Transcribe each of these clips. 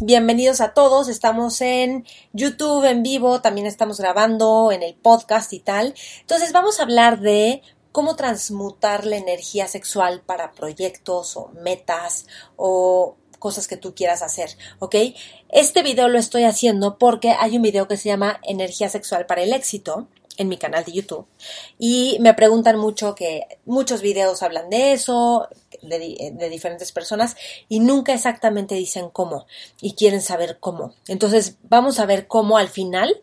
Bienvenidos a todos, estamos en YouTube en vivo, también estamos grabando en el podcast y tal. Entonces vamos a hablar de cómo transmutar la energía sexual para proyectos o metas o cosas que tú quieras hacer, ¿ok? Este video lo estoy haciendo porque hay un video que se llama Energía sexual para el éxito en mi canal de YouTube. Y me preguntan mucho que muchos videos hablan de eso, de, de, diferentes personas, y nunca exactamente dicen cómo, y quieren saber cómo. Entonces, vamos a ver cómo al final,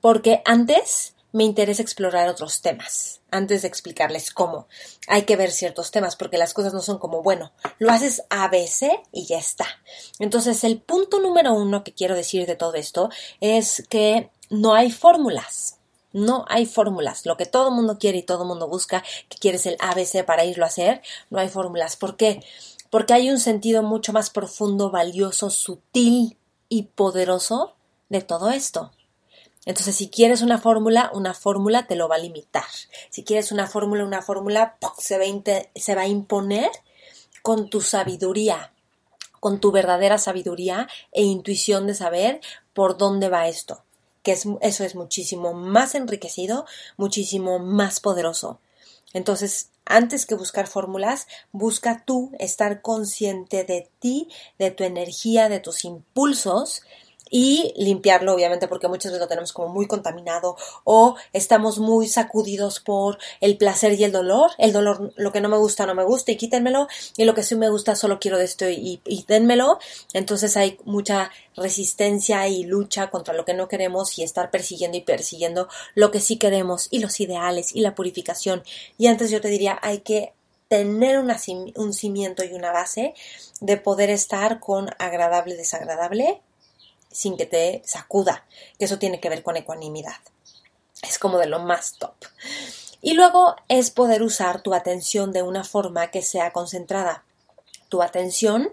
porque antes me interesa explorar otros temas. Antes de explicarles cómo, hay que ver ciertos temas porque las cosas no son como, bueno, lo haces a veces y ya está. Entonces, el punto número uno que quiero decir de todo esto es que no hay fórmulas. No hay fórmulas. Lo que todo mundo quiere y todo mundo busca, que quieres el ABC para irlo a hacer, no hay fórmulas. ¿Por qué? Porque hay un sentido mucho más profundo, valioso, sutil y poderoso de todo esto. Entonces, si quieres una fórmula, una fórmula te lo va a limitar. Si quieres una fórmula, una fórmula se va, se va a imponer con tu sabiduría, con tu verdadera sabiduría e intuición de saber por dónde va esto que es, eso es muchísimo más enriquecido, muchísimo más poderoso. Entonces, antes que buscar fórmulas, busca tú estar consciente de ti, de tu energía, de tus impulsos y limpiarlo, obviamente, porque muchas veces lo tenemos como muy contaminado o estamos muy sacudidos por el placer y el dolor. El dolor, lo que no me gusta, no me gusta y quítenmelo, y lo que sí me gusta, solo quiero de esto y, y. Entonces hay mucha resistencia y lucha contra lo que no queremos y estar persiguiendo y persiguiendo lo que sí queremos y los ideales y la purificación. Y antes yo te diría, hay que tener un cimiento y una base de poder estar con agradable, desagradable, sin que te sacuda, que eso tiene que ver con ecuanimidad. Es como de lo más top. Y luego es poder usar tu atención de una forma que sea concentrada. Tu atención,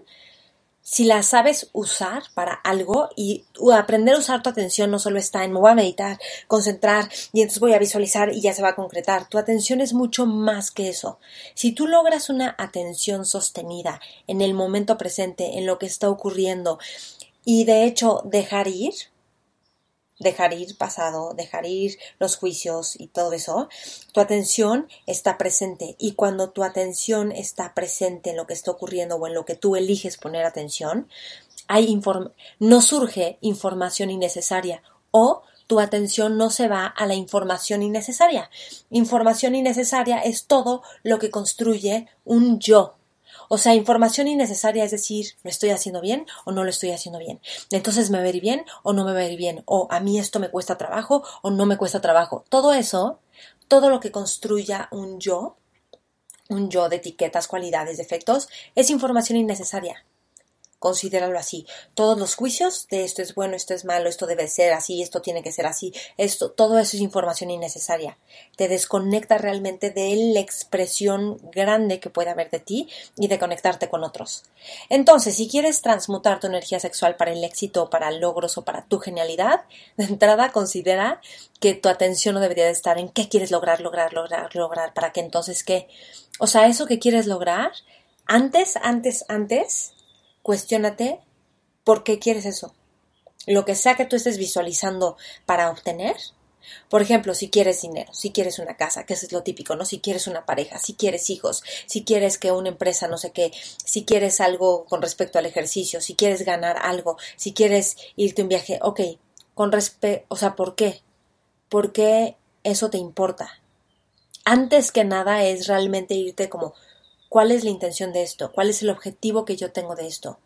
si la sabes usar para algo y aprender a usar tu atención no solo está en me voy a meditar, concentrar y entonces voy a visualizar y ya se va a concretar. Tu atención es mucho más que eso. Si tú logras una atención sostenida en el momento presente, en lo que está ocurriendo, y de hecho dejar ir, dejar ir pasado, dejar ir los juicios y todo eso, tu atención está presente y cuando tu atención está presente en lo que está ocurriendo o en lo que tú eliges poner atención, hay no surge información innecesaria o tu atención no se va a la información innecesaria. Información innecesaria es todo lo que construye un yo, o sea, información innecesaria, es decir, ¿lo estoy haciendo bien o no lo estoy haciendo bien? Entonces, ¿me va a ir bien o no me va a ir bien? O a mí esto me cuesta trabajo o no me cuesta trabajo. Todo eso, todo lo que construya un yo, un yo de etiquetas, cualidades, defectos, es información innecesaria considéralo así. Todos los juicios de esto es bueno, esto es malo, esto debe ser así, esto tiene que ser así, esto, todo eso es información innecesaria. Te desconecta realmente de la expresión grande que puede haber de ti y de conectarte con otros. Entonces, si quieres transmutar tu energía sexual para el éxito, para logros o para tu genialidad, de entrada considera que tu atención no debería de estar en qué quieres lograr, lograr, lograr, lograr, para que entonces qué. O sea, eso que quieres lograr, antes, antes, antes, cuestiónate por qué quieres eso. Lo que sea que tú estés visualizando para obtener. Por ejemplo, si quieres dinero, si quieres una casa, que eso es lo típico, ¿no? Si quieres una pareja, si quieres hijos, si quieres que una empresa, no sé qué, si quieres algo con respecto al ejercicio, si quieres ganar algo, si quieres irte un viaje, ok, con respecto, o sea, ¿por qué? ¿Por qué eso te importa? Antes que nada es realmente irte como ¿Cuál es la intención de esto? ¿Cuál es el objetivo que yo tengo de esto?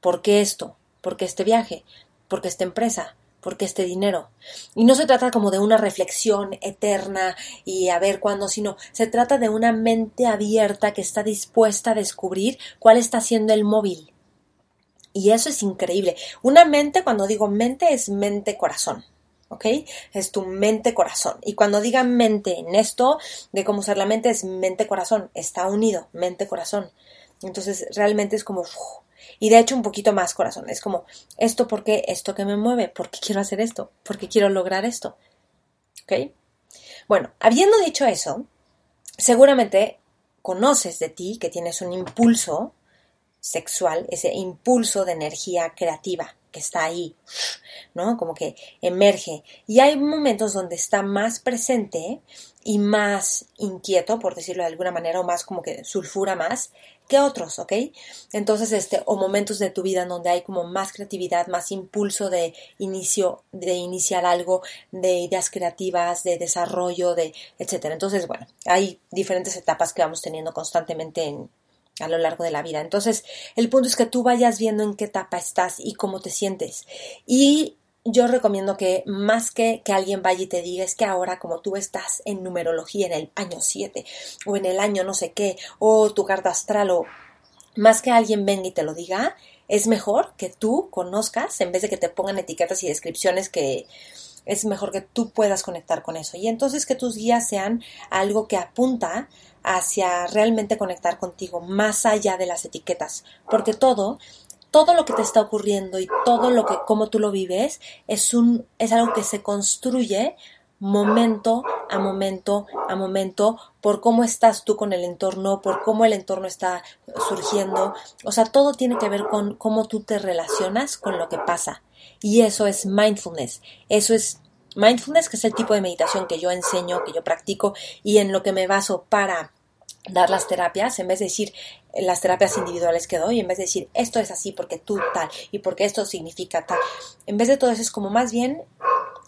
¿Por qué esto? ¿Por qué este viaje? ¿Por qué esta empresa? ¿Por qué este dinero? Y no se trata como de una reflexión eterna y a ver cuándo, sino se trata de una mente abierta que está dispuesta a descubrir cuál está siendo el móvil. Y eso es increíble. Una mente, cuando digo mente, es mente-corazón. ¿Ok? Es tu mente-corazón. Y cuando diga mente en esto, de cómo usar la mente, es mente-corazón. Está unido, mente-corazón. Entonces, realmente es como, y de hecho un poquito más corazón. Es como, esto porque, esto que me mueve, porque quiero hacer esto, porque quiero lograr esto. ¿Ok? Bueno, habiendo dicho eso, seguramente conoces de ti que tienes un impulso sexual, ese impulso de energía creativa que está ahí, ¿no? Como que emerge. Y hay momentos donde está más presente y más inquieto, por decirlo de alguna manera, o más como que sulfura más que otros, ¿ok? Entonces, este, o momentos de tu vida en donde hay como más creatividad, más impulso de inicio, de iniciar algo, de ideas creativas, de desarrollo, de etcétera. Entonces, bueno, hay diferentes etapas que vamos teniendo constantemente en, a lo largo de la vida. Entonces, el punto es que tú vayas viendo en qué etapa estás y cómo te sientes. Y yo recomiendo que más que que alguien vaya y te diga es que ahora como tú estás en numerología en el año 7 o en el año no sé qué o tu carta astral o más que alguien venga y te lo diga, es mejor que tú conozcas en vez de que te pongan etiquetas y descripciones que es mejor que tú puedas conectar con eso. Y entonces que tus guías sean algo que apunta hacia realmente conectar contigo más allá de las etiquetas, porque todo todo lo que te está ocurriendo y todo lo que como tú lo vives es un es algo que se construye momento a momento a momento por cómo estás tú con el entorno, por cómo el entorno está surgiendo, o sea, todo tiene que ver con cómo tú te relacionas con lo que pasa. Y eso es mindfulness. Eso es mindfulness, que es el tipo de meditación que yo enseño, que yo practico y en lo que me baso para dar las terapias, en vez de decir las terapias individuales que doy, en vez de decir esto es así porque tú tal y porque esto significa tal, en vez de todo eso es como más bien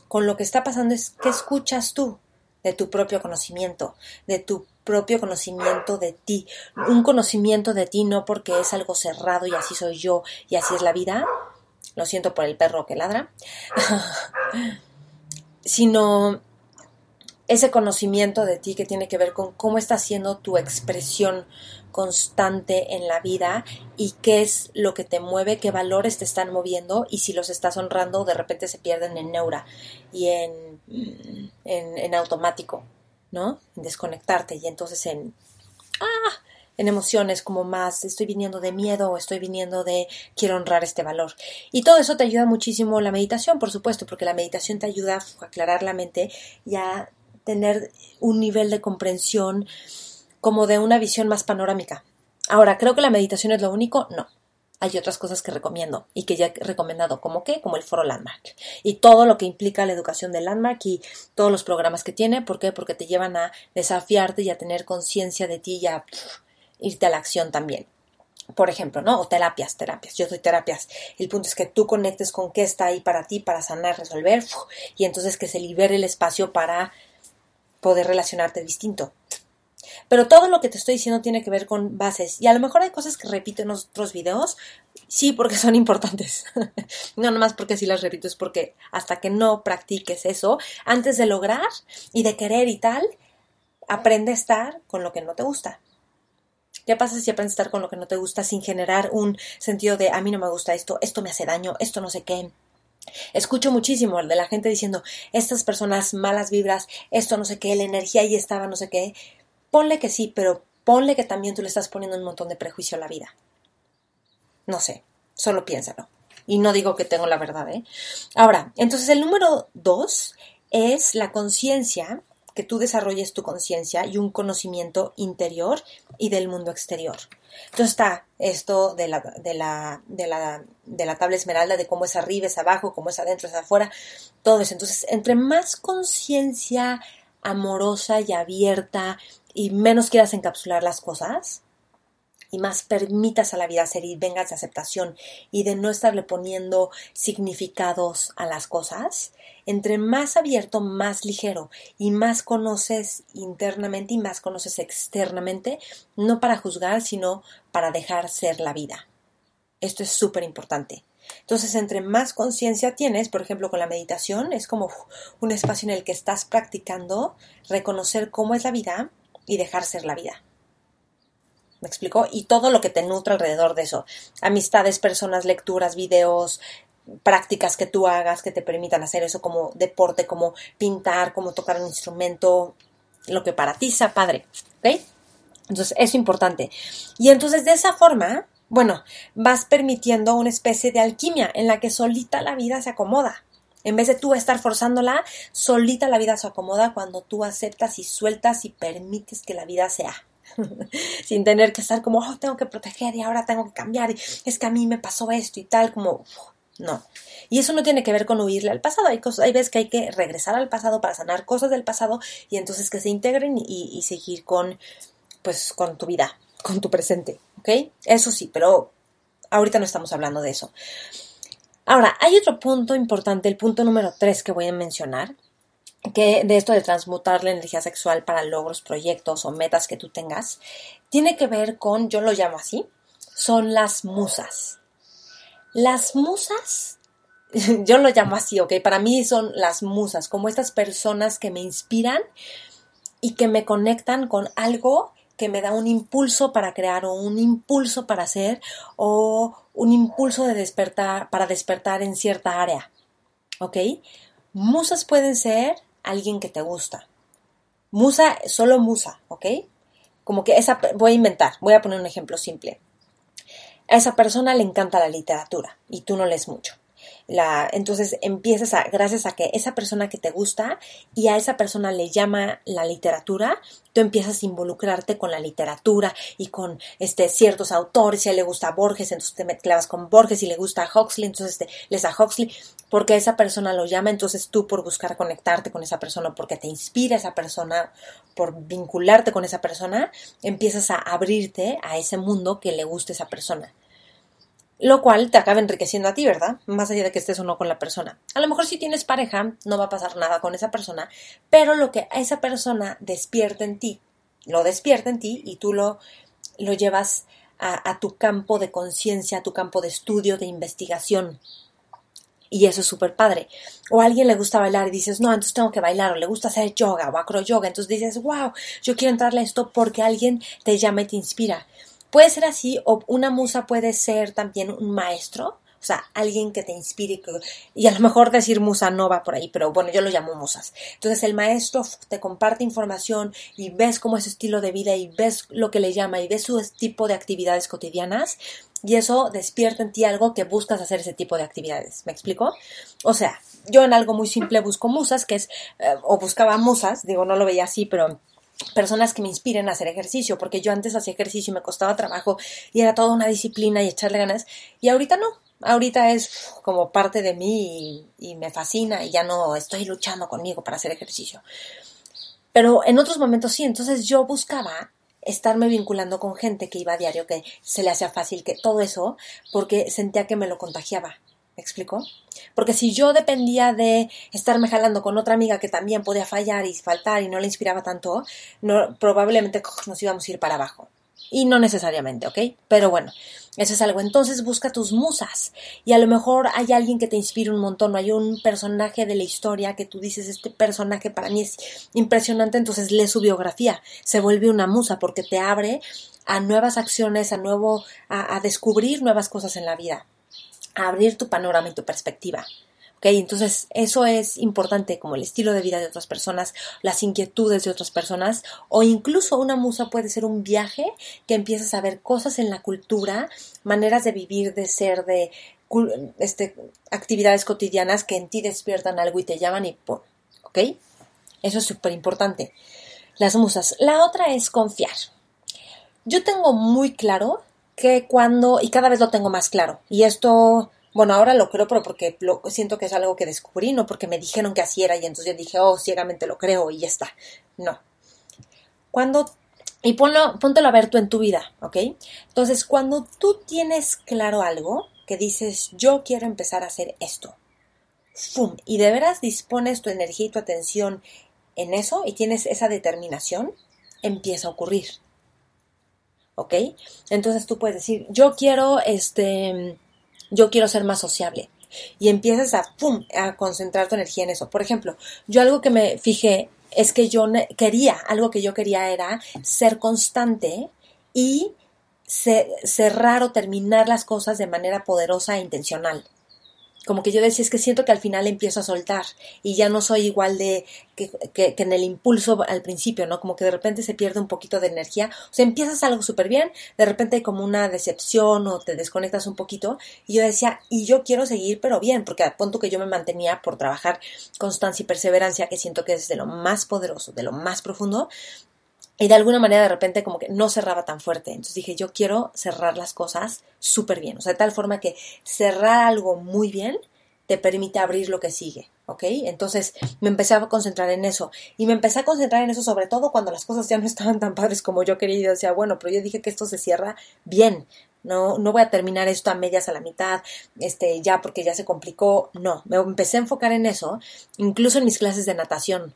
con lo que está pasando es qué escuchas tú de tu propio conocimiento, de tu propio conocimiento de ti, un conocimiento de ti no porque es algo cerrado y así soy yo y así es la vida, lo siento por el perro que ladra, sino ese conocimiento de ti que tiene que ver con cómo está siendo tu expresión constante en la vida y qué es lo que te mueve, qué valores te están moviendo y si los estás honrando de repente se pierden en neura y en, en, automático, ¿no? En desconectarte y entonces en... ¡Ah! en emociones como más estoy viniendo de miedo o estoy viniendo de quiero honrar este valor. Y todo eso te ayuda muchísimo la meditación, por supuesto, porque la meditación te ayuda a aclarar la mente y a tener un nivel de comprensión como de una visión más panorámica. Ahora, ¿creo que la meditación es lo único? No. Hay otras cosas que recomiendo y que ya he recomendado, como qué, como el foro Landmark. Y todo lo que implica la educación de Landmark y todos los programas que tiene. ¿Por qué? Porque te llevan a desafiarte y a tener conciencia de ti y a irte a la acción también por ejemplo, ¿no? O terapias, terapias. Yo doy terapias. El punto es que tú conectes con qué está ahí para ti, para sanar, resolver, y entonces que se libere el espacio para poder relacionarte distinto. Pero todo lo que te estoy diciendo tiene que ver con bases. Y a lo mejor hay cosas que repito en otros videos, sí, porque son importantes. no nomás porque sí las repito, es porque hasta que no practiques eso, antes de lograr y de querer y tal, aprende a estar con lo que no te gusta. ¿Qué pasa si aprendes a estar con lo que no te gusta sin generar un sentido de a mí no me gusta esto, esto me hace daño, esto no sé qué? Escucho muchísimo de la gente diciendo, estas personas malas vibras, esto no sé qué, la energía ahí estaba, no sé qué. Ponle que sí, pero ponle que también tú le estás poniendo un montón de prejuicio a la vida. No sé, solo piénsalo. Y no digo que tengo la verdad, ¿eh? Ahora, entonces el número dos es la conciencia que tú desarrolles tu conciencia y un conocimiento interior y del mundo exterior. Entonces está esto de la, de la, de la, de la tabla esmeralda, de cómo es arriba, es abajo, cómo es adentro, es afuera, todo eso. Entonces, entre más conciencia amorosa y abierta y menos quieras encapsular las cosas, y más permitas a la vida ser y vengas de aceptación y de no estarle poniendo significados a las cosas, entre más abierto, más ligero y más conoces internamente y más conoces externamente, no para juzgar, sino para dejar ser la vida. Esto es súper importante. Entonces, entre más conciencia tienes, por ejemplo, con la meditación, es como un espacio en el que estás practicando reconocer cómo es la vida y dejar ser la vida. ¿Me explico? Y todo lo que te nutre alrededor de eso. Amistades, personas, lecturas, videos, prácticas que tú hagas que te permitan hacer eso como deporte, como pintar, como tocar un instrumento, lo que para ti sea padre. ¿Ok? Entonces, es importante. Y entonces, de esa forma, bueno, vas permitiendo una especie de alquimia en la que solita la vida se acomoda. En vez de tú estar forzándola, solita la vida se acomoda cuando tú aceptas y sueltas y permites que la vida sea. Sin tener que estar como, oh, tengo que proteger y ahora tengo que cambiar y es que a mí me pasó esto y tal, como, no. Y eso no tiene que ver con huirle al pasado. Hay, cosas, hay veces que hay que regresar al pasado para sanar cosas del pasado y entonces que se integren y, y seguir con, pues, con tu vida, con tu presente. ¿Ok? Eso sí, pero ahorita no estamos hablando de eso. Ahora, hay otro punto importante, el punto número tres que voy a mencionar, que de esto de transmutar la energía sexual para logros, proyectos o metas que tú tengas, tiene que ver con, yo lo llamo así, son las musas. Las musas, yo lo llamo así, ok, para mí son las musas, como estas personas que me inspiran y que me conectan con algo que me da un impulso para crear o un impulso para hacer o un impulso de despertar para despertar en cierta área. ¿Ok? Musas pueden ser alguien que te gusta. Musa, solo musa, ¿ok? Como que esa, voy a inventar, voy a poner un ejemplo simple. A esa persona le encanta la literatura y tú no lees mucho la, entonces empiezas a, gracias a que esa persona que te gusta y a esa persona le llama la literatura, tú empiezas a involucrarte con la literatura y con este, ciertos autores, si a él le gusta Borges, entonces te clavas con Borges, y le gusta Huxley, entonces te, les da Huxley, porque esa persona lo llama, entonces tú por buscar conectarte con esa persona, porque te inspira esa persona, por vincularte con esa persona, empiezas a abrirte a ese mundo que le gusta esa persona lo cual te acaba enriqueciendo a ti, ¿verdad? Más allá de que estés o no con la persona. A lo mejor si tienes pareja, no va a pasar nada con esa persona, pero lo que a esa persona despierta en ti, lo despierta en ti y tú lo, lo llevas a, a tu campo de conciencia, a tu campo de estudio, de investigación. Y eso es súper padre. O a alguien le gusta bailar y dices, no, entonces tengo que bailar, o le gusta hacer yoga o acro yoga. Entonces dices, wow, yo quiero entrarle a esto porque alguien te llama y te inspira. Puede ser así, o una musa puede ser también un maestro, o sea, alguien que te inspire, y a lo mejor decir musa no va por ahí, pero bueno, yo lo llamo musas. Entonces el maestro te comparte información y ves cómo es su estilo de vida y ves lo que le llama y ves su tipo de actividades cotidianas y eso despierta en ti algo que buscas hacer ese tipo de actividades. ¿Me explico? O sea, yo en algo muy simple busco musas, que es, eh, o buscaba musas, digo, no lo veía así, pero personas que me inspiren a hacer ejercicio, porque yo antes hacía ejercicio y me costaba trabajo y era toda una disciplina y echarle ganas, y ahorita no, ahorita es como parte de mí y, me fascina y ya no estoy luchando conmigo para hacer ejercicio. Pero en otros momentos sí, entonces yo buscaba estarme vinculando con gente que iba a diario, que se le hacía fácil, que todo eso, porque sentía que me lo contagiaba. ¿Me explico? Porque si yo dependía de estarme jalando con otra amiga que también podía fallar y faltar y no le inspiraba tanto, probablemente nos íbamos a ir para abajo. Y no necesariamente, ¿ok? Pero bueno, eso es algo. Entonces busca tus musas. Y a lo mejor hay alguien que te inspire un montón, hay un personaje de la historia que tú dices, este personaje para mí es impresionante, entonces lee su biografía. Se vuelve una musa porque te abre a nuevas acciones, a nuevo, a, a descubrir nuevas cosas en la vida abrir tu panorama y tu perspectiva. ¿Ok? Entonces, eso es importante, como el estilo de vida de otras personas, las inquietudes de otras personas, o incluso una musa puede ser un viaje que empiezas a ver cosas en la cultura, maneras de vivir, de ser, de este, actividades cotidianas que en ti despiertan algo y te llaman y ¡pum! ¿Ok? Eso es súper importante. Las musas. La otra es confiar. Yo tengo muy claro que cuando, y cada vez lo tengo más claro, y esto, bueno, ahora lo creo, pero porque lo, siento que es algo que descubrí, no porque me dijeron que así era y entonces yo dije, oh, ciegamente lo creo y ya está. No. Cuando, y ponlo, póntelo a ver tú en tu vida, ¿ok? Entonces, cuando tú tienes claro algo, que dices, yo quiero empezar a hacer esto, ¡fum! Y de veras dispones tu energía y tu atención en eso y tienes esa determinación, empieza a ocurrir. ¿Ok? Entonces tú puedes decir, yo quiero, este, yo quiero ser más sociable. Y empiezas a, pum, a concentrar tu energía en eso. Por ejemplo, yo algo que me fijé es que yo quería, algo que yo quería era ser constante y cerrar o terminar las cosas de manera poderosa e intencional como que yo decía, es que siento que al final empiezo a soltar y ya no soy igual de que, que, en el impulso al principio, ¿no? Como que de repente se pierde un poquito de energía. O sea, empiezas algo súper bien, de repente hay como una decepción o te desconectas un poquito. Y yo decía, y yo quiero seguir, pero bien, porque a punto que yo me mantenía por trabajar constancia y perseverancia, que siento que es de lo más poderoso, de lo más profundo, y de alguna manera de repente como que no cerraba tan fuerte. Entonces dije, yo quiero cerrar las cosas súper bien. O sea, de tal forma que cerrar algo muy bien te permite abrir lo que sigue. ¿Ok? Entonces me empecé a concentrar en eso. Y me empecé a concentrar en eso sobre todo cuando las cosas ya no estaban tan padres como yo quería. Y decía, bueno, pero yo dije que esto se cierra bien. No, no voy a terminar esto a medias a la mitad, este, ya porque ya se complicó. No, me empecé a enfocar en eso, incluso en mis clases de natación.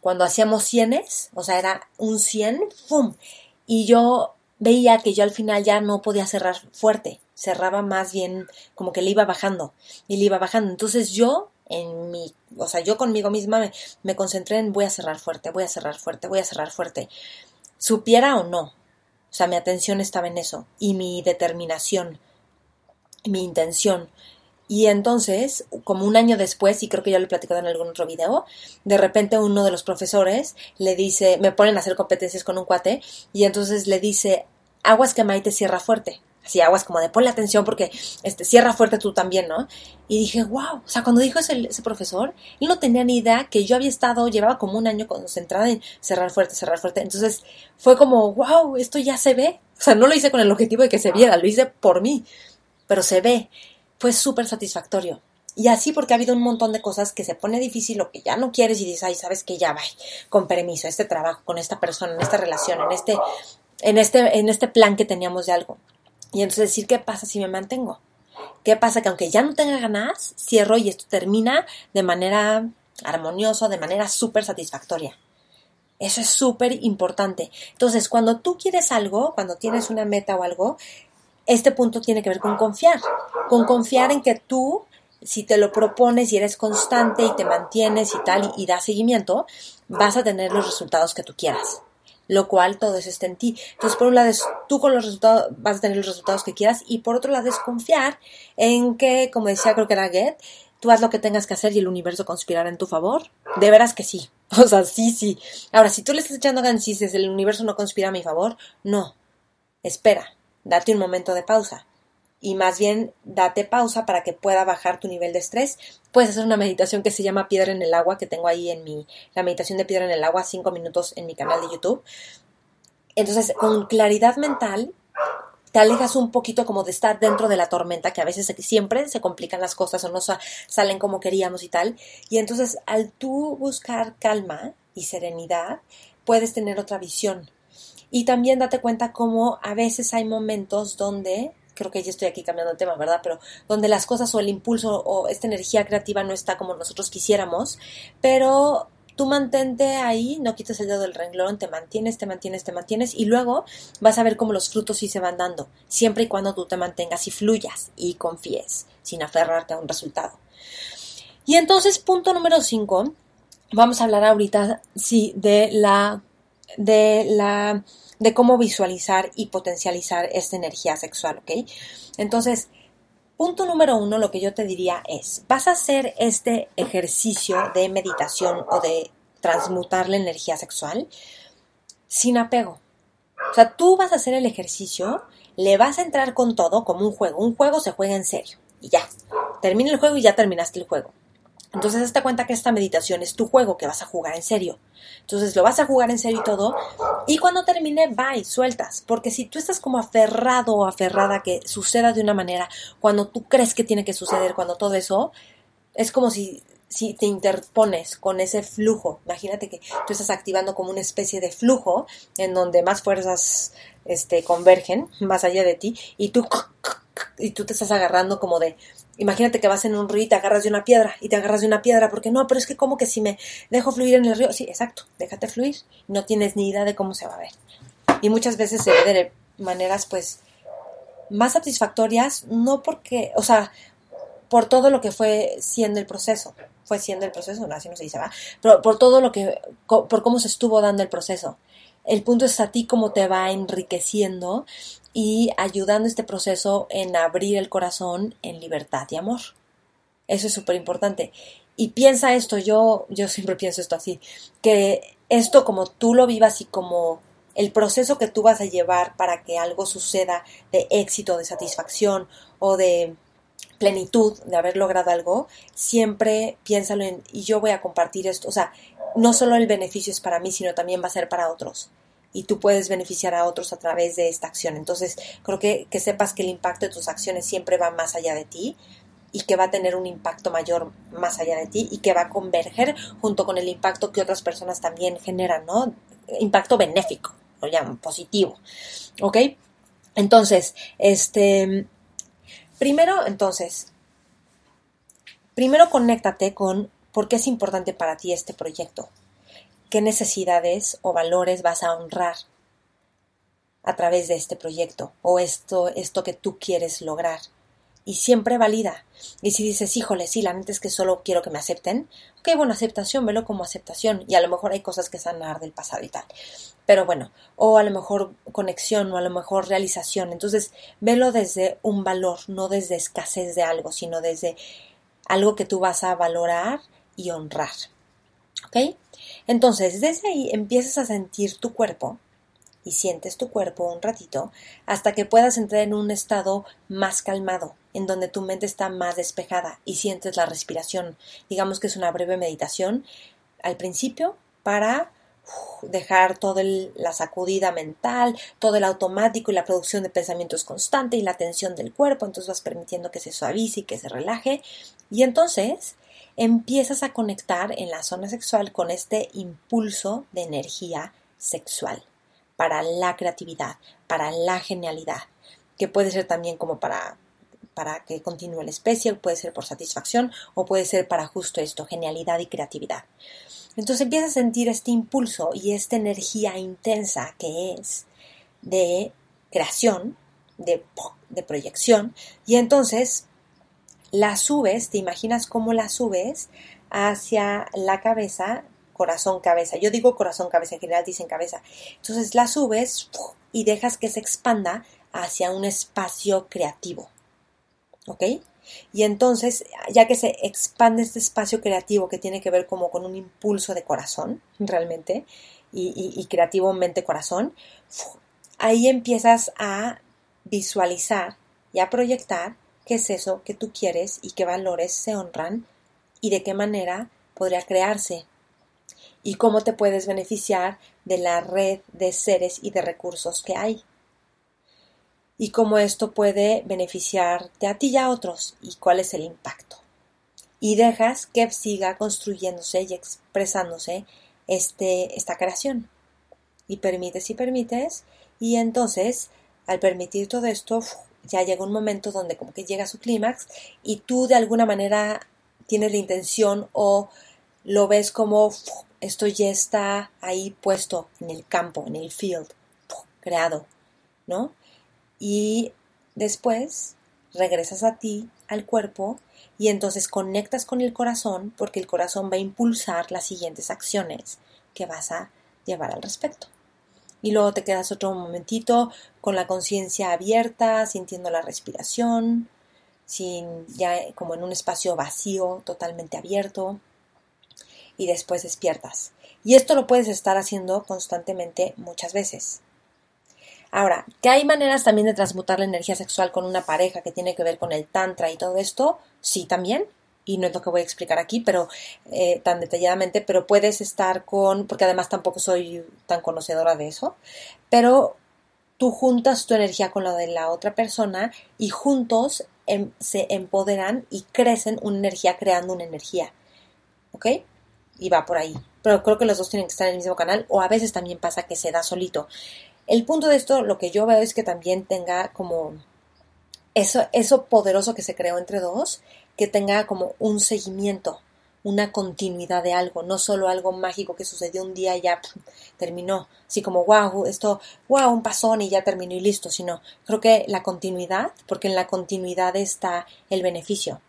Cuando hacíamos cienes, o sea, era un cien, ¡pum! Y yo veía que yo al final ya no podía cerrar fuerte, cerraba más bien como que le iba bajando y le iba bajando. Entonces yo en mi, o sea, yo conmigo misma me, me, concentré en voy a cerrar fuerte, voy a cerrar fuerte, voy a cerrar fuerte. Supiera o no. O sea, mi atención estaba en eso y mi determinación, mi intención. Y entonces, como un año después, y creo que ya lo he platicado en algún otro video, de repente uno de los profesores le dice, me ponen a hacer competencias con un cuate, y entonces le dice, aguas que Maite cierra fuerte. Así, aguas como de ponle atención porque este, cierra fuerte tú también, ¿no? Y dije, wow, o sea, cuando dijo ese, ese profesor, él no tenía ni idea que yo había estado, llevaba como un año concentrada en cerrar fuerte, cerrar fuerte. Entonces fue como, wow, esto ya se ve. O sea, no lo hice con el objetivo de que se viera, lo hice por mí, pero se ve fue súper satisfactorio. Y así porque ha habido un montón de cosas que se pone difícil o que ya no quieres y dices, ay, sabes que ya va, con permiso, este trabajo, con esta persona, en esta relación, en este, en este, en este plan que teníamos de algo. Y entonces decir, ¿qué pasa si me mantengo? ¿Qué pasa? Que aunque ya no tenga ganas, cierro y esto termina de manera armoniosa, de manera súper satisfactoria. Eso es súper importante. Entonces, cuando tú quieres algo, cuando tienes una meta o algo, este punto tiene que ver con confiar, con confiar en que tú, si te lo propones y eres constante y te mantienes y tal y, das seguimiento, vas a tener los resultados que tú quieras lo cual todo eso está en ti. Entonces, por un lado es tú con los resultados vas a tener los resultados que quieras y por otro lado es confiar en que, como decía creo que era Get, tú haz lo que tengas que hacer y el universo conspirará en tu favor. De veras que sí. O sea, sí, sí. Ahora, si tú le estás echando ganas y dices el universo no conspira a mi favor, no. Espera date un momento de pausa. Y más bien, date pausa para que pueda bajar tu nivel de estrés. Puedes hacer una meditación que se llama Piedra en el Agua, que tengo ahí en mi, la meditación de Piedra en el Agua, cinco minutos en mi canal de YouTube. Entonces, con claridad mental, te alejas un poquito como de estar dentro de la tormenta, que a veces siempre se complican las cosas o no salen como queríamos y tal. Y entonces, al tú buscar calma y serenidad, puedes tener otra visión y también date cuenta cómo a veces hay momentos donde, creo que ya estoy aquí cambiando el tema, ¿verdad? Pero donde las cosas o el impulso o esta energía creativa no está como nosotros quisiéramos, pero tú mantente ahí, no quites el dedo del renglón, te mantienes, te mantienes, te mantienes y luego vas a ver cómo los frutos sí se van dando, siempre y cuando tú te mantengas y fluyas y confíes, sin aferrarte a un resultado. Y entonces, punto número 5, vamos a hablar ahorita, sí, de la de la de cómo visualizar y potencializar esta energía sexual, ¿ok? Entonces, punto número uno, lo que yo te diría es, vas a hacer este ejercicio de meditación o de transmutar la energía sexual sin apego. O sea, tú vas a hacer el ejercicio, le vas a entrar con todo como un juego. Un juego se juega en serio y ya. Termina el juego y ya terminaste el juego. Entonces, hazte cuenta que esta meditación es tu juego que vas a jugar en serio. Entonces, lo vas a jugar en serio y todo. Y cuando termine, bye, sueltas. Porque si tú estás como aferrado o aferrada que suceda de una manera, cuando tú crees que tiene que suceder, cuando todo eso, es como si, si te interpones con ese flujo. Imagínate que tú estás activando como una especie de flujo en donde más fuerzas este, convergen más allá de ti y tú, y tú te estás agarrando como de Imagínate que vas en un río y te agarras de una piedra y te agarras de una piedra, porque no, pero es que como que si me dejo fluir en el río, sí, exacto, déjate fluir, no tienes ni idea de cómo se va a ver. Y muchas veces se ve de maneras pues más satisfactorias, no porque, o sea, por todo lo que fue siendo el proceso, fue siendo el proceso, no, así no se dice, va, pero por todo lo que, por cómo se estuvo dando el proceso. El punto es a ti cómo te va enriqueciendo y ayudando este proceso en abrir el corazón en libertad y amor. Eso es súper importante. Y piensa esto, yo, yo siempre pienso esto así, que esto como tú lo vivas y como el proceso que tú vas a llevar para que algo suceda de éxito, de satisfacción o de plenitud de haber logrado algo, siempre piénsalo en, y yo voy a compartir esto. O sea, no solo el beneficio es para mí, sino también va a ser para otros. Y tú puedes beneficiar a otros a través de esta acción. Entonces, creo que, que sepas que el impacto de tus acciones siempre va más allá de ti y que va a tener un impacto mayor más allá de ti y que va a converger junto con el impacto que otras personas también generan, ¿no? Impacto benéfico, lo llaman positivo. ¿Ok? Entonces, este, Primero, entonces, primero conéctate con por qué es importante para ti este proyecto, qué necesidades o valores vas a honrar a través de este proyecto o esto, esto que tú quieres lograr y siempre valida. Y si dices, híjole, sí, la neta es que solo quiero que me acepten, ok, bueno, aceptación, velo como aceptación. Y a lo mejor hay cosas que sanar del pasado y tal. Pero bueno, o a lo mejor conexión, o a lo mejor realización. Entonces, velo desde un valor, no desde escasez de algo, sino desde algo que tú vas a valorar y honrar. ¿Ok? Entonces, desde ahí empiezas a sentir tu cuerpo y sientes tu cuerpo un ratito hasta que puedas entrar en un estado más calmado, en donde tu mente está más despejada y sientes la respiración. Digamos que es una breve meditación al principio para dejar toda la sacudida mental, todo el automático y la producción de pensamientos constante y la tensión del cuerpo, entonces vas permitiendo que se suavice y que se relaje y entonces empiezas a conectar en la zona sexual con este impulso de energía sexual para la creatividad, para la genialidad, que puede ser también como para para que continúe la especie, puede ser por satisfacción o puede ser para justo esto, genialidad y creatividad. Entonces empiezas a sentir este impulso y esta energía intensa que es de creación, de, de proyección, y entonces la subes, te imaginas cómo la subes hacia la cabeza corazón, cabeza. Yo digo corazón, cabeza, en general dicen cabeza. Entonces la subes y dejas que se expanda hacia un espacio creativo. ¿Ok? Y entonces, ya que se expande este espacio creativo que tiene que ver como con un impulso de corazón, realmente, y, y creativo mente-corazón, ahí empiezas a visualizar y a proyectar qué es eso que tú quieres y qué valores se honran y de qué manera podría crearse y cómo te puedes beneficiar de la red de seres y de recursos que hay. Y cómo esto puede beneficiarte a ti y a otros y cuál es el impacto. Y dejas que siga construyéndose y expresándose este, esta creación. Y permites y permites. Y entonces, al permitir todo esto, ya llega un momento donde como que llega a su clímax y tú de alguna manera tienes la intención o lo ves como esto ya está ahí puesto en el campo, en el field, creado, ¿no? Y después regresas a ti, al cuerpo, y entonces conectas con el corazón porque el corazón va a impulsar las siguientes acciones que vas a llevar al respecto. Y luego te quedas otro momentito con la conciencia abierta, sintiendo la respiración, sin ya como en un espacio vacío, totalmente abierto y después despiertas. Y esto lo puedes estar haciendo constantemente muchas veces. Ahora, que hay maneras también de transmutar la energía sexual con una pareja que tiene que ver con el tantra y todo esto, sí también, y no es lo que voy a explicar aquí, pero eh, tan detalladamente, pero puedes estar con, porque además tampoco soy tan conocedora de eso, pero tú juntas tu energía con la de la otra persona y juntos em, se empoderan y crecen una energía creando una energía. ¿Ok? y va por ahí. Pero creo que los dos tienen que estar en el mismo canal o a veces también pasa que se da solito. El punto de esto, lo que yo veo es que también tenga como eso, eso poderoso que se creó entre dos, que tenga como un seguimiento, una continuidad de algo, no solo algo mágico que sucedió un día y ya terminó, así como wow, esto, wow, un pasón y ya terminó y listo, sino creo que la continuidad, porque en la continuidad está el beneficio.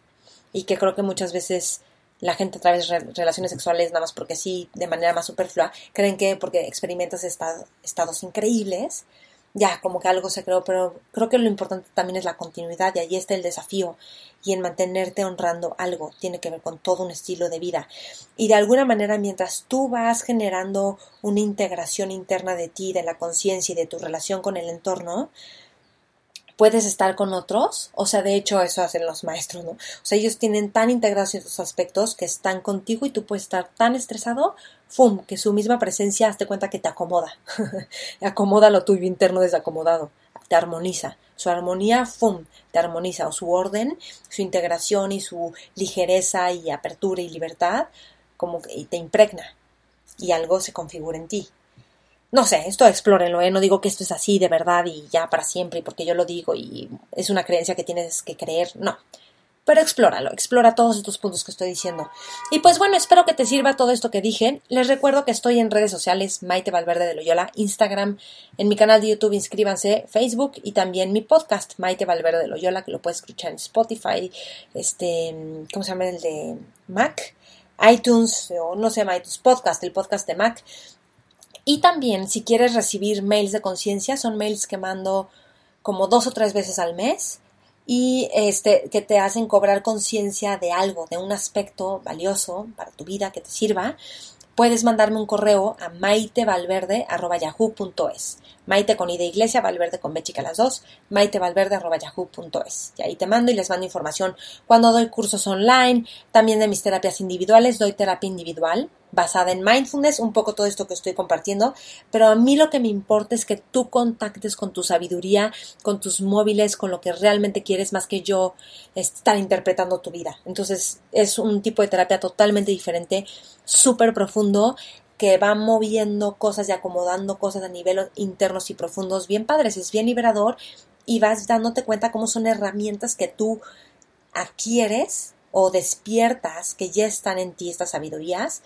Y que creo que muchas veces la gente a través de relaciones sexuales, nada más porque sí, de manera más superflua, creen que porque experimentas estados increíbles, ya como que algo se creó, pero creo que lo importante también es la continuidad y ahí está el desafío y en mantenerte honrando algo tiene que ver con todo un estilo de vida y de alguna manera mientras tú vas generando una integración interna de ti, de la conciencia y de tu relación con el entorno, puedes estar con otros, o sea, de hecho eso hacen los maestros, ¿no? O sea, ellos tienen tan integrados ciertos aspectos que están contigo y tú puedes estar tan estresado, ¡fum!, que su misma presencia, hazte cuenta que te acomoda, acomoda lo tuyo interno desacomodado, te armoniza, su armonía, ¡fum!, te armoniza, o su orden, su integración y su ligereza y apertura y libertad, como que te impregna y algo se configura en ti. No sé, esto explórenlo, ¿eh? no digo que esto es así de verdad y ya para siempre, porque yo lo digo y es una creencia que tienes que creer, no. Pero explóralo, explora todos estos puntos que estoy diciendo. Y pues bueno, espero que te sirva todo esto que dije. Les recuerdo que estoy en redes sociales, Maite Valverde de Loyola, Instagram, en mi canal de YouTube, inscríbanse, Facebook y también mi podcast, Maite Valverde de Loyola, que lo puedes escuchar en Spotify, este, ¿cómo se llama el de Mac? iTunes, o no se llama iTunes, podcast, el podcast de Mac. Y también, si quieres recibir mails de conciencia, son mails que mando como dos o tres veces al mes y este, que te hacen cobrar conciencia de algo, de un aspecto valioso para tu vida que te sirva. Puedes mandarme un correo a maitevalverde.yahoo.es. Maite con I de iglesia, Valverde con B chica las dos, maitevalverde.yahoo.es. Y ahí te mando y les mando información cuando doy cursos online, también de mis terapias individuales, doy terapia individual basada en mindfulness, un poco todo esto que estoy compartiendo, pero a mí lo que me importa es que tú contactes con tu sabiduría, con tus móviles, con lo que realmente quieres, más que yo estar interpretando tu vida. Entonces es un tipo de terapia totalmente diferente, súper profundo, que va moviendo cosas y acomodando cosas a niveles internos y profundos bien padres, es bien liberador y vas dándote cuenta cómo son herramientas que tú adquieres o despiertas que ya están en ti estas sabidurías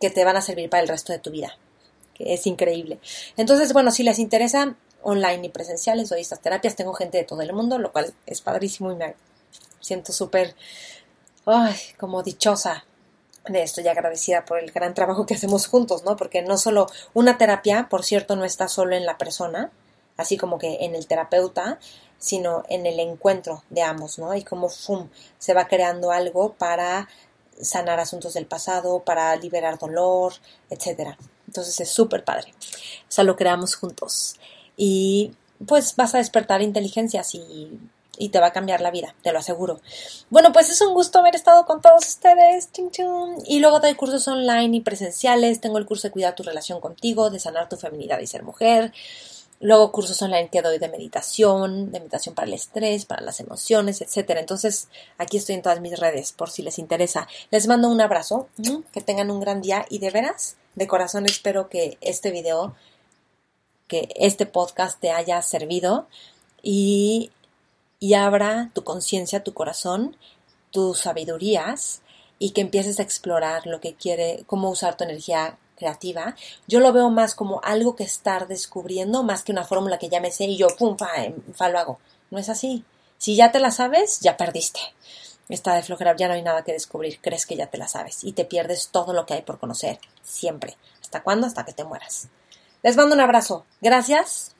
que te van a servir para el resto de tu vida, que es increíble. Entonces, bueno, si les interesa online y presenciales, doy estas terapias, tengo gente de todo el mundo, lo cual es padrísimo y me siento súper, ay, como dichosa de esto y agradecida por el gran trabajo que hacemos juntos, ¿no? Porque no solo una terapia, por cierto, no está solo en la persona, así como que en el terapeuta, sino en el encuentro de ambos, ¿no? Y como ¡fum! se va creando algo para sanar asuntos del pasado, para liberar dolor, etcétera. Entonces es súper padre. O sea, lo creamos juntos. Y pues vas a despertar inteligencias y, y, te va a cambiar la vida, te lo aseguro. Bueno, pues es un gusto haber estado con todos ustedes. Y luego doy cursos online y presenciales. Tengo el curso de cuidar tu relación contigo, de sanar tu feminidad y ser mujer. Luego cursos online que doy de meditación, de meditación para el estrés, para las emociones, etcétera. Entonces, aquí estoy en todas mis redes por si les interesa. Les mando un abrazo, que tengan un gran día y de veras, de corazón espero que este video, que este podcast te haya servido y, y abra tu conciencia, tu corazón, tus sabidurías y que empieces a explorar lo que quiere, cómo usar tu energía creativa, yo lo veo más como algo que estar descubriendo, más que una fórmula que ya me sé y yo, pum, fa, em, fa, lo hago. No es así. Si ya te la sabes, ya perdiste. Está de flojera, ya no hay nada que descubrir, crees que ya te la sabes y te pierdes todo lo que hay por conocer, siempre. ¿Hasta cuándo? Hasta que te mueras. Les mando un abrazo. Gracias.